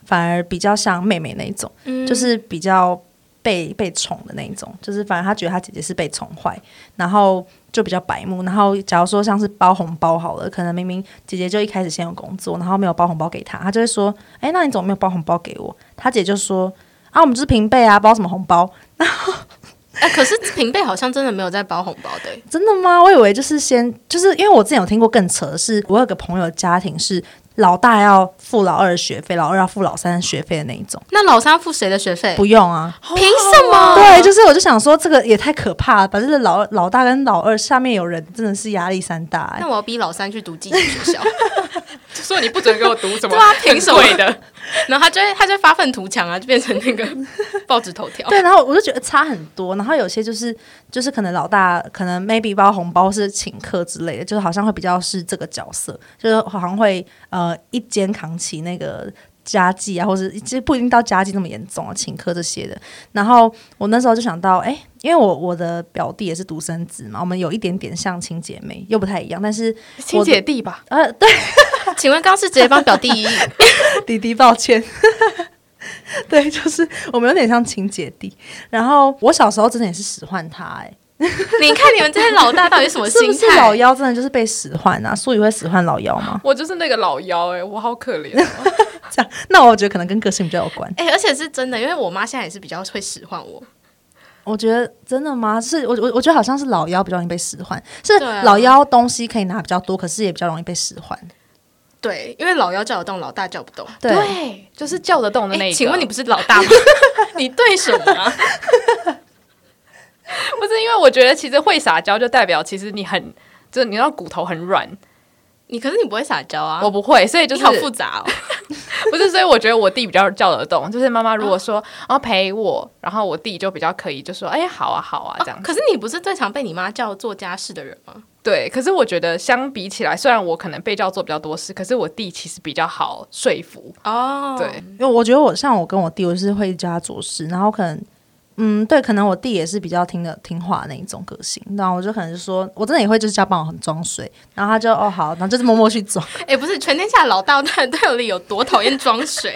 反而比较像妹妹那种，嗯、就是比较被被宠的那一种，就是反正他觉得他姐姐是被宠坏，然后。就比较白目，然后假如说像是包红包好了，可能明明姐姐就一开始先有工作，然后没有包红包给他，他就会说：“哎，那你怎么没有包红包给我？”他姐就说：“啊，我们就是平辈啊，包什么红包？” [laughs] 然后，哎，可是平辈好像真的没有在包红包的，真的吗？我以为就是先，就是因为我之前有听过更扯的是，我有个朋友的家庭是。老大要付老二的学费，老二要付老三的学费的那一种。那老三付谁的学费？不用啊，凭什么？对，就是我就想说，这个也太可怕了。反正老老大跟老二下面有人，真的是压力山大，欸。那我要逼老三去读寄宿学校，[laughs] [laughs] 就说你不准给我读什么？对啊，凭什么的？然后他就会他就发愤图强啊，就变成那个 [laughs] 报纸头条。对，然后我就觉得差很多。然后有些就是就是可能老大可能 maybe 包红包是请客之类的，就是好像会比较是这个角色，就是好像会呃一肩扛起那个家计啊，或者其实不一定到家计那么严重啊，请客这些的。然后我那时候就想到，哎、欸，因为我我的表弟也是独生子嘛，我们有一点点像亲姐妹，又不太一样，但是亲姐弟吧？呃，[laughs] 对。请问刚刚是直接帮表弟 [laughs] 弟弟抱歉。[laughs] 对，就是我们有点像亲姐弟。然后我小时候真的也是使唤他、欸，哎。你看你们这些老大到底什么心态？是是老妖真的就是被使唤啊？所以会使唤老妖吗？我就是那个老妖哎、欸，我好可怜、喔。[laughs] 这样，那我觉得可能跟个性比较有关。哎、欸，而且是真的，因为我妈现在也是比较会使唤我。我觉得真的吗？是我我我觉得好像是老妖比较容易被使唤，是老妖东西可以拿比较多，可是也比较容易被使唤。对，因为老妖叫得动，老大叫不动。对，对就是叫得动的那一个。请问你不是老大吗？[laughs] 你对什么、啊？[laughs] 不是因为我觉得，其实会撒娇就代表其实你很，就是你知道骨头很软。你可是你不会撒娇啊？我不会，所以就是好复杂哦。[laughs] 不是，所以我觉得我弟比较叫得动。[laughs] 就是妈妈如果说要陪我，然后我弟就比较可以，就说哎、欸，好啊，好啊，这样、哦。可是你不是最常被你妈叫做家事的人吗？对，可是我觉得相比起来，虽然我可能被叫做比较多事，可是我弟其实比较好说服哦。对，因为我觉得我像我跟我弟，我是会叫他做事，然后可能。嗯，对，可能我弟也是比较听的听话的那一种个性，然后我就可能就说，我真的也会就是叫帮我很装水，然后他就哦好，然后就是默默去装。[laughs] 哎、欸，不是全天下老大都都有理有多讨厌装水？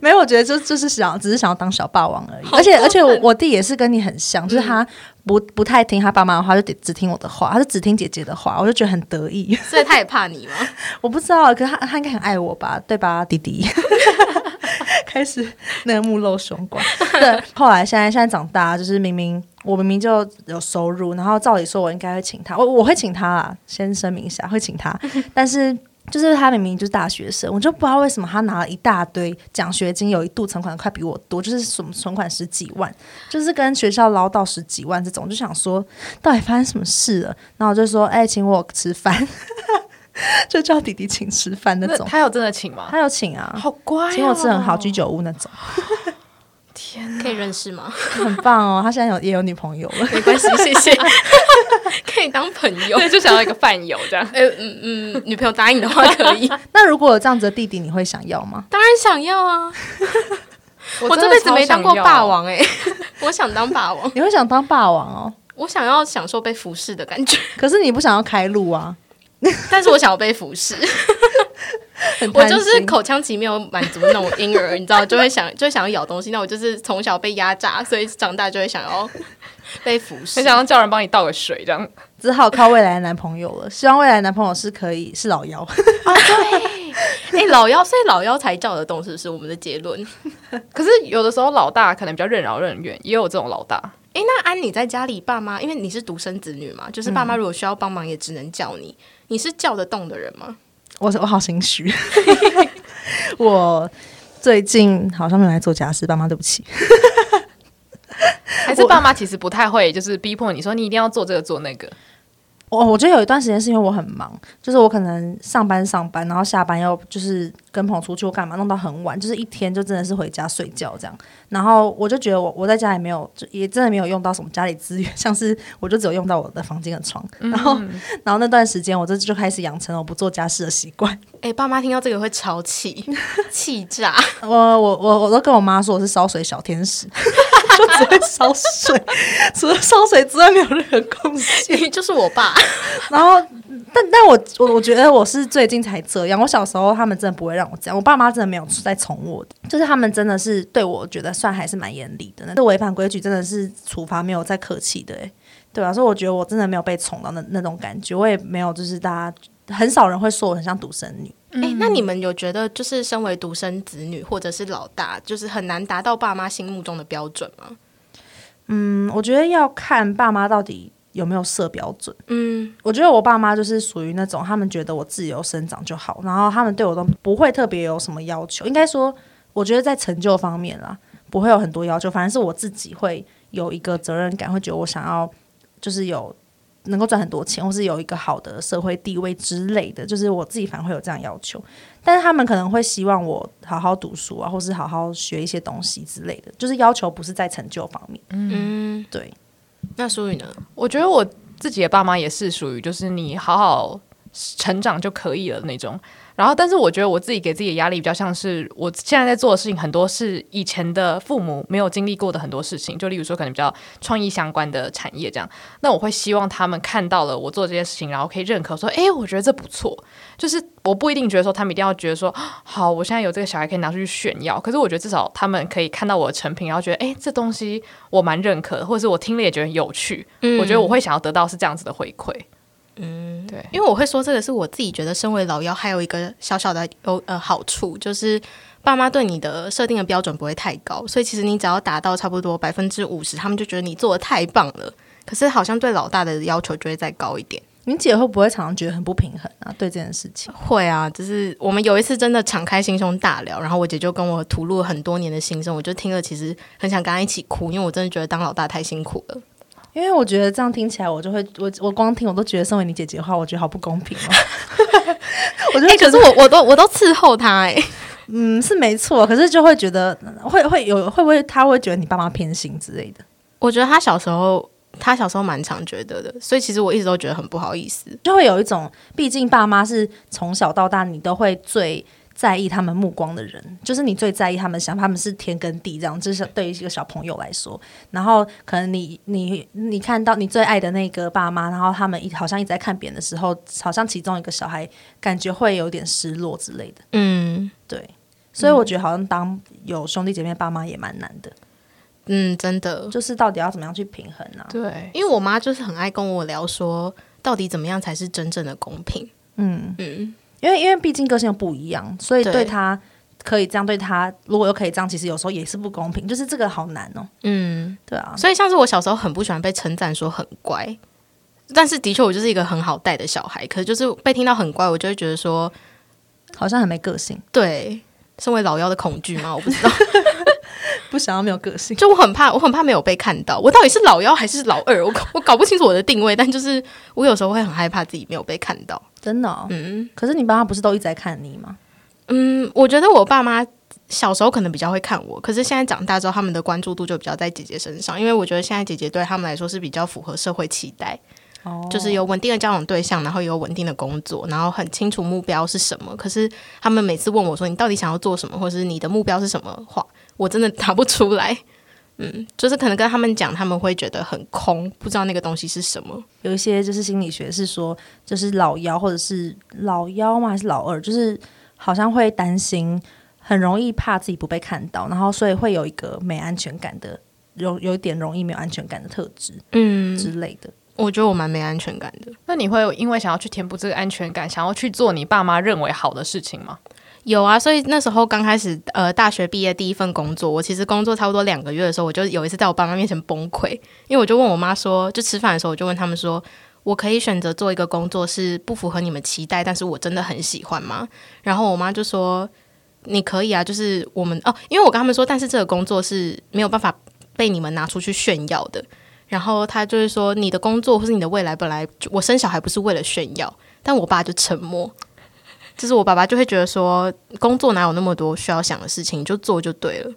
没有，我觉得就就是想只是想要当小霸王而已。而且而且我我弟也是跟你很像，就是他不不太听他爸妈的话，就得只听我的话，他就只听姐姐的话，我就觉得很得意。所以他也怕你吗？[laughs] 我不知道，可是他他应该很爱我吧？对吧，弟弟？[laughs] [laughs] 开始那个目露凶光，对。后来现在现在长大，就是明明我明明就有收入，然后照理说我应该会请他，我我会请他啊，先声明一下会请他。[laughs] 但是就是他明明就是大学生，我就不知道为什么他拿了一大堆奖学金，有一度存款快比我多，就是什么存款十几万，就是跟学校捞到十几万这种，就想说到底发生什么事了？然后我就说，哎、欸，请我吃饭。[laughs] 就叫弟弟请吃饭那种，那他有真的请吗？他有请啊，好乖、哦，请我吃很好居酒屋那种。天哪，可以认识吗？很棒哦，他现在有也有女朋友了，没关系，[laughs] 谢谢。[laughs] 可以当朋友，对，就想要一个饭友这样。呃嗯嗯，女朋友答应的话可以。那如果有这样子的弟弟，你会想要吗？当然想要啊！我这辈子没当过霸王哎、欸，我想当霸王。你会想当霸王哦？我想要享受被服侍的感觉。可是你不想要开路啊？[laughs] 但是我想要被服侍，[laughs] 我就是口腔期没有满足那种婴儿，你知道，就会想，[laughs] 就想要咬东西。那我就是从小被压榨，所以长大就会想要被服侍，很想要叫人帮你倒个水，这样只好靠未来的男朋友了。希望未来的男朋友是可以是老幺哦，对，哎、欸，老幺，所以老幺才叫得动，是不是我们的结论？可是有的时候老大可能比较任劳任怨，也有这种老大。哎、欸，那安你在家里，爸妈因为你是独生子女嘛，就是爸妈如果需要帮忙，也只能叫你。嗯你是叫得动的人吗？我我好心虚，[laughs] 我最近好像没有来做家事，爸妈对不起。还是爸妈其实不太会，就是逼迫你说你一定要做这个做那个。我我觉得有一段时间是因为我很忙，就是我可能上班上班，然后下班要就是跟朋友出去干嘛，弄到很晚，就是一天就真的是回家睡觉这样。然后我就觉得我我在家也没有，就也真的没有用到什么家里资源，[laughs] 像是我就只有用到我的房间的床。然后、嗯、[laughs] 然后那段时间我这就开始养成了我不做家事的习惯。[laughs] 哎、欸，爸妈听到这个会超气，气炸！我我我我都跟我妈说我是烧水小天使。[laughs] 就只会烧水，除了烧水之外没有任何贡献。[laughs] 就是我爸，然后，但但我我我觉得我是最近才这样。我小时候他们真的不会让我这样，我爸妈真的没有在宠我的，就是他们真的是对我觉得算还是蛮严厉的。那违反规矩真的是处罚没有再客气的，哎，对啊，所以我觉得我真的没有被宠到那那种感觉，我也没有就是大家很少人会说我很像独生女。哎、欸，那你们有觉得就是身为独生子女或者是老大，就是很难达到爸妈心目中的标准吗？嗯，我觉得要看爸妈到底有没有设标准。嗯，我觉得我爸妈就是属于那种他们觉得我自由生长就好，然后他们对我都不会特别有什么要求。应该说，我觉得在成就方面啦，不会有很多要求，反正是我自己会有一个责任感，会觉得我想要就是有。能够赚很多钱，或是有一个好的社会地位之类的，就是我自己反而会有这样要求。但是他们可能会希望我好好读书啊，或是好好学一些东西之类的，就是要求不是在成就方面。嗯，对。那淑宇呢？我觉得我自己的爸妈也是属于，就是你好好成长就可以了那种。然后，但是我觉得我自己给自己的压力比较像是，我现在在做的事情很多是以前的父母没有经历过的很多事情，就例如说可能比较创意相关的产业这样。那我会希望他们看到了我做这件事情，然后可以认可说，哎，我觉得这不错。就是我不一定觉得说他们一定要觉得说，好，我现在有这个小孩可以拿出去炫耀。可是我觉得至少他们可以看到我的成品，然后觉得，哎，这东西我蛮认可的，或者是我听了也觉得很有趣。我觉得我会想要得到是这样子的回馈。嗯，对，因为我会说这个是我自己觉得，身为老幺还有一个小小的有呃好处，就是爸妈对你的设定的标准不会太高，所以其实你只要达到差不多百分之五十，他们就觉得你做的太棒了。可是好像对老大的要求就会再高一点。你姐会不会常常觉得很不平衡啊？对这件事情？会啊，就是我们有一次真的敞开心胸大聊，然后我姐就跟我吐露了很多年的心声，我就听了，其实很想跟她一起哭，因为我真的觉得当老大太辛苦了。因为我觉得这样听起来，我就会我我光听我都觉得，身为你姐姐的话，我觉得好不公平哦。[laughs] 我觉得，可是我我都我都伺候她哎，[laughs] 嗯，是没错，可是就会觉得会会有会不会他会觉得你爸妈偏心之类的？我觉得他小时候他小时候蛮常觉得的，所以其实我一直都觉得很不好意思，就会有一种，毕竟爸妈是从小到大你都会最。在意他们目光的人，就是你最在意他们想，他们是天跟地这样。这是对于一个小朋友来说，然后可能你你你看到你最爱的那个爸妈，然后他们一好像一直在看别人的时候，好像其中一个小孩感觉会有点失落之类的。嗯，对。所以我觉得好像当有兄弟姐妹爸妈也蛮难的。嗯，真的，就是到底要怎么样去平衡呢？对，因为我妈就是很爱跟我聊说，到底怎么样才是真正的公平。嗯嗯。因为因为毕竟个性又不一样，所以对他可以这样对他，如果又可以这样，其实有时候也是不公平。就是这个好难哦。嗯，对啊。所以像是我小时候很不喜欢被称赞说很乖，但是的确我就是一个很好带的小孩。可是就是被听到很乖，我就会觉得说好像很没个性。对，身为老幺的恐惧吗？我不知道，[laughs] 不想要没有个性。就我很怕，我很怕没有被看到。我到底是老幺还是老二？我我搞不清楚我的定位。但就是我有时候会很害怕自己没有被看到。真的、哦，嗯，可是你爸妈不是都一直在看你吗？嗯，我觉得我爸妈小时候可能比较会看我，可是现在长大之后，他们的关注度就比较在姐姐身上，因为我觉得现在姐姐对他们来说是比较符合社会期待，哦，就是有稳定的交往对象，然后有稳定的工作，然后很清楚目标是什么。可是他们每次问我说：“你到底想要做什么？”或者是你的目标是什么？话我真的答不出来。嗯，就是可能跟他们讲，他们会觉得很空，不知道那个东西是什么。有一些就是心理学是说，就是老幺或者是老幺吗？还是老二？就是好像会担心，很容易怕自己不被看到，然后所以会有一个没安全感的，有有一点容易没有安全感的特质，嗯之类的。我觉得我蛮没安全感的。那你会因为想要去填补这个安全感，想要去做你爸妈认为好的事情吗？有啊，所以那时候刚开始，呃，大学毕业第一份工作，我其实工作差不多两个月的时候，我就有一次在我爸妈面前崩溃，因为我就问我妈说，就吃饭的时候，我就问他们说，我可以选择做一个工作是不符合你们期待，但是我真的很喜欢吗？然后我妈就说，你可以啊，就是我们哦，因为我跟他们说，但是这个工作是没有办法被你们拿出去炫耀的。然后他就是说，你的工作或是你的未来，本来我生小孩不是为了炫耀，但我爸就沉默。就是我爸爸就会觉得说，工作哪有那么多需要想的事情，就做就对了。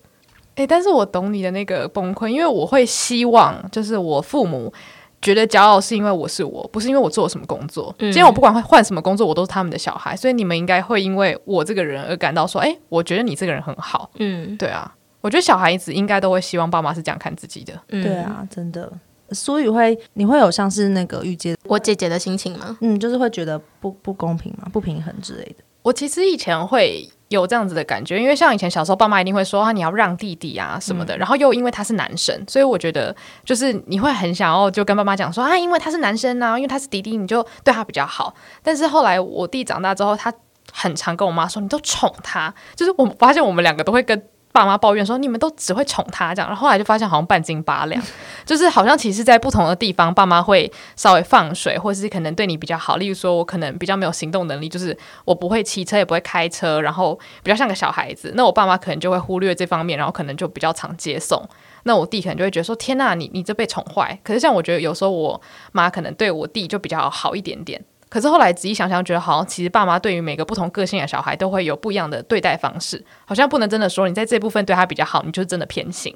诶，但是我懂你的那个崩溃，因为我会希望，就是我父母觉得骄傲是因为我是我，不是因为我做了什么工作。嗯，今天我不管会换什么工作，我都是他们的小孩，所以你们应该会因为我这个人而感到说，诶，我觉得你这个人很好。嗯，对啊，我觉得小孩子应该都会希望爸妈是这样看自己的。嗯，对啊，真的。所以会，你会有像是那个玉洁我姐姐的心情吗？嗯，就是会觉得不不公平嘛，不平衡之类的。我其实以前会有这样子的感觉，因为像以前小时候，爸妈一定会说啊，你要让弟弟啊什么的，嗯、然后又因为他是男生，所以我觉得就是你会很想要就跟爸妈讲说啊，因为他是男生啊，因为他是弟弟，你就对他比较好。但是后来我弟长大之后，他很常跟我妈说，你都宠他，就是我发现我们两个都会跟。爸妈抱怨说：“你们都只会宠他这样。”然后后来就发现好像半斤八两，[laughs] 就是好像其实，在不同的地方，爸妈会稍微放水，或者是可能对你比较好。例如说，我可能比较没有行动能力，就是我不会骑车，也不会开车，然后比较像个小孩子。那我爸妈可能就会忽略这方面，然后可能就比较常接送。那我弟可能就会觉得说：“天呐，你你这被宠坏。”可是像我觉得有时候我妈可能对我弟就比较好一点点。可是后来仔细想想，觉得好像其实爸妈对于每个不同个性的小孩都会有不一样的对待方式，好像不能真的说你在这部分对他比较好，你就真的偏心。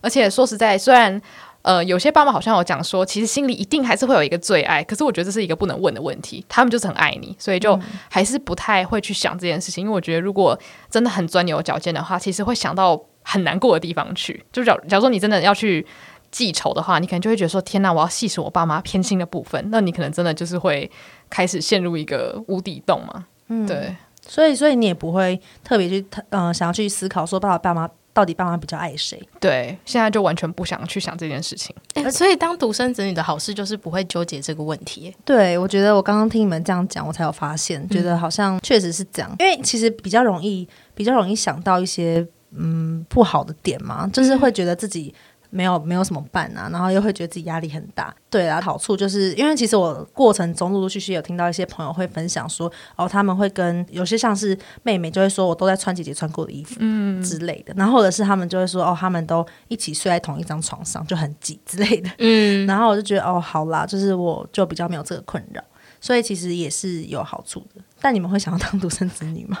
而且说实在，虽然呃，有些爸妈好像有讲说，其实心里一定还是会有一个最爱，可是我觉得这是一个不能问的问题。他们就是很爱你，所以就还是不太会去想这件事情。因为我觉得，如果真的很钻牛角尖的话，其实会想到很难过的地方去。就假假如说你真的要去记仇的话，你可能就会觉得说：天哪，我要细数我爸妈偏心的部分。那你可能真的就是会开始陷入一个无底洞嘛。嗯，对。所以，所以你也不会特别去，嗯、呃，想要去思考说，爸爸、爸妈到底爸妈比较爱谁？对，现在就完全不想去想这件事情。欸、所以，当独生子女的好事就是不会纠结这个问题。对，我觉得我刚刚听你们这样讲，我才有发现，嗯、觉得好像确实是这样。因为其实比较容易，比较容易想到一些嗯不好的点嘛，就是会觉得自己。没有没有什么伴啊，然后又会觉得自己压力很大。对啊，好处就是因为其实我过程中陆陆续续有听到一些朋友会分享说，哦，他们会跟有些像是妹妹就会说，我都在穿姐姐穿过的衣服，嗯之类的。然后或者是他们就会说，哦，他们都一起睡在同一张床上，就很挤之类的。嗯，[laughs] 然后我就觉得，哦，好啦，就是我就比较没有这个困扰，所以其实也是有好处的。但你们会想要当独生子女吗？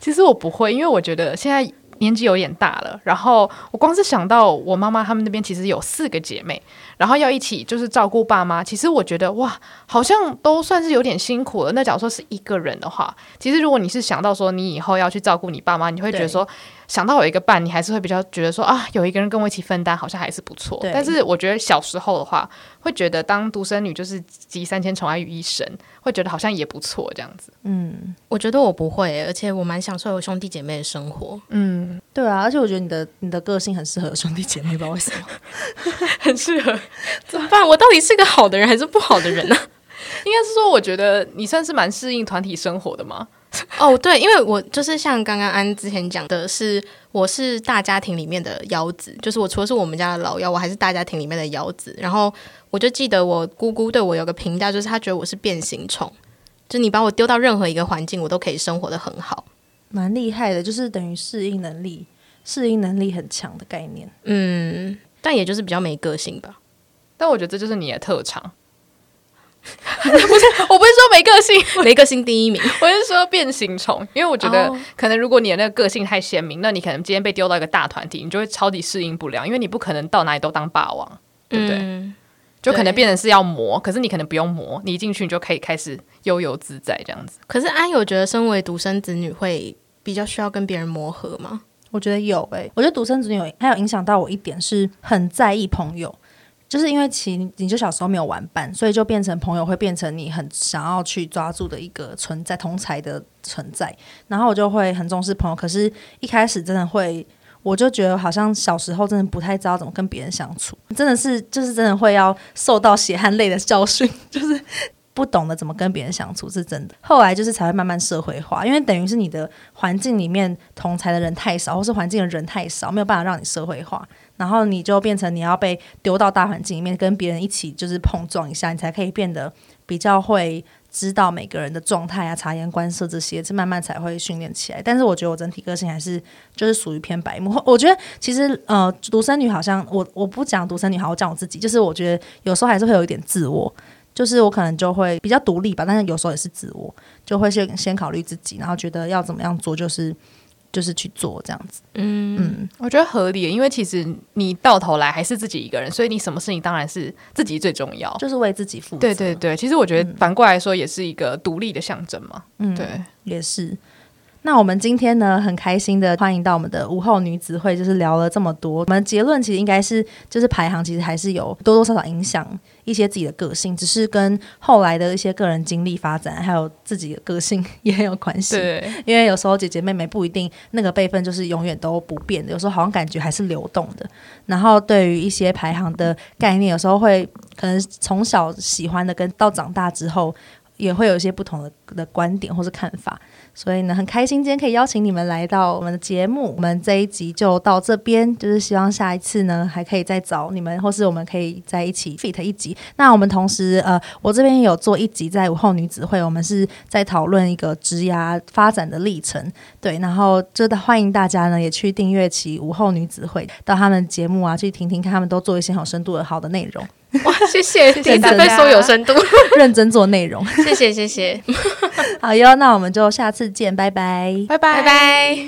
其实我不会，因为我觉得现在。年纪有点大了，然后我光是想到我妈妈他们那边其实有四个姐妹，然后要一起就是照顾爸妈，其实我觉得哇，好像都算是有点辛苦了。那假如说是一个人的话，其实如果你是想到说你以后要去照顾你爸妈，你会觉得说。想到有一个伴，你还是会比较觉得说啊，有一个人跟我一起分担，好像还是不错。但是我觉得小时候的话，会觉得当独生女就是集三千宠爱于一身，会觉得好像也不错这样子。嗯，我觉得我不会，而且我蛮享受有兄弟姐妹的生活。嗯，对啊，而且我觉得你的你的个性很适合兄弟姐妹，不知道为什么，[laughs] [laughs] 很适合。怎么办？我到底是个好的人还是不好的人呢？[laughs] 应该是说，我觉得你算是蛮适应团体生活的吗？[laughs] 哦，对，因为我就是像刚刚安之前讲的是，我是大家庭里面的幺子，就是我除了是我们家的老幺，我还是大家庭里面的幺子。然后我就记得我姑姑对我有个评价，就是她觉得我是变形虫，就你把我丢到任何一个环境，我都可以生活的很好，蛮厉害的，就是等于适应能力、适应能力很强的概念。嗯，但也就是比较没个性吧。但我觉得这就是你的特长。不是，我不是说没个性，[laughs] 没个性第一名。我是说变形虫，因为我觉得可能如果你的那个个性太鲜明，那你可能今天被丢到一个大团体，你就会超级适应不了，因为你不可能到哪里都当霸王，对不对？嗯、就可能变成是要磨，可是你可能不用磨，你一进去你就可以开始悠游自在这样子。可是安有觉得身为独生子女会比较需要跟别人磨合吗？我觉得有诶、欸，我觉得独生子女有还有影响到我一点是很在意朋友。就是因为其你就小时候没有玩伴，所以就变成朋友会变成你很想要去抓住的一个存在同才的存在，然后我就会很重视朋友。可是，一开始真的会，我就觉得好像小时候真的不太知道怎么跟别人相处，真的是就是真的会要受到血汗泪的教训，[laughs] 就是不懂得怎么跟别人相处是真的。后来就是才会慢慢社会化，因为等于是你的环境里面同才的人太少，或是环境的人太少，没有办法让你社会化。然后你就变成你要被丢到大环境里面，跟别人一起就是碰撞一下，你才可以变得比较会知道每个人的状态啊、察言观色这些，是慢慢才会训练起来。但是我觉得我整体个性还是就是属于偏白目。我觉得其实呃，独生女好像我我不讲独生女好，我讲我自己，就是我觉得有时候还是会有一点自我，就是我可能就会比较独立吧，但是有时候也是自我，就会先先考虑自己，然后觉得要怎么样做就是。就是去做这样子，嗯嗯，我觉得合理，因为其实你到头来还是自己一个人，所以你什么事情当然是自己最重要，就是为自己负责。对对对，其实我觉得反过来说也是一个独立的象征嘛。嗯，对，也是。那我们今天呢，很开心的欢迎到我们的午后女子会，就是聊了这么多。我们结论其实应该是，就是排行其实还是有多多少少影响一些自己的个性，只是跟后来的一些个人经历发展，还有自己的个性也很有关系。对，因为有时候姐姐妹妹不一定那个辈分就是永远都不变的，有时候好像感觉还是流动的。然后对于一些排行的概念，有时候会可能从小喜欢的，跟到长大之后也会有一些不同的的观点或是看法。所以呢，很开心今天可以邀请你们来到我们的节目。我们这一集就到这边，就是希望下一次呢，还可以再找你们，或是我们可以在一起 fit 一集。那我们同时，呃，我这边有做一集在午后女子会，我们是在讨论一个职涯发展的历程。对，然后真的欢迎大家呢，也去订阅其午后女子会，到他们节目啊去听听看，他们都做一些很有深度的好的内容。哇，谢谢，谢谢大家说有深度，[laughs] 认真做内容，谢谢谢谢。[laughs] 好哟，那我们就下次见，拜拜，拜拜拜拜。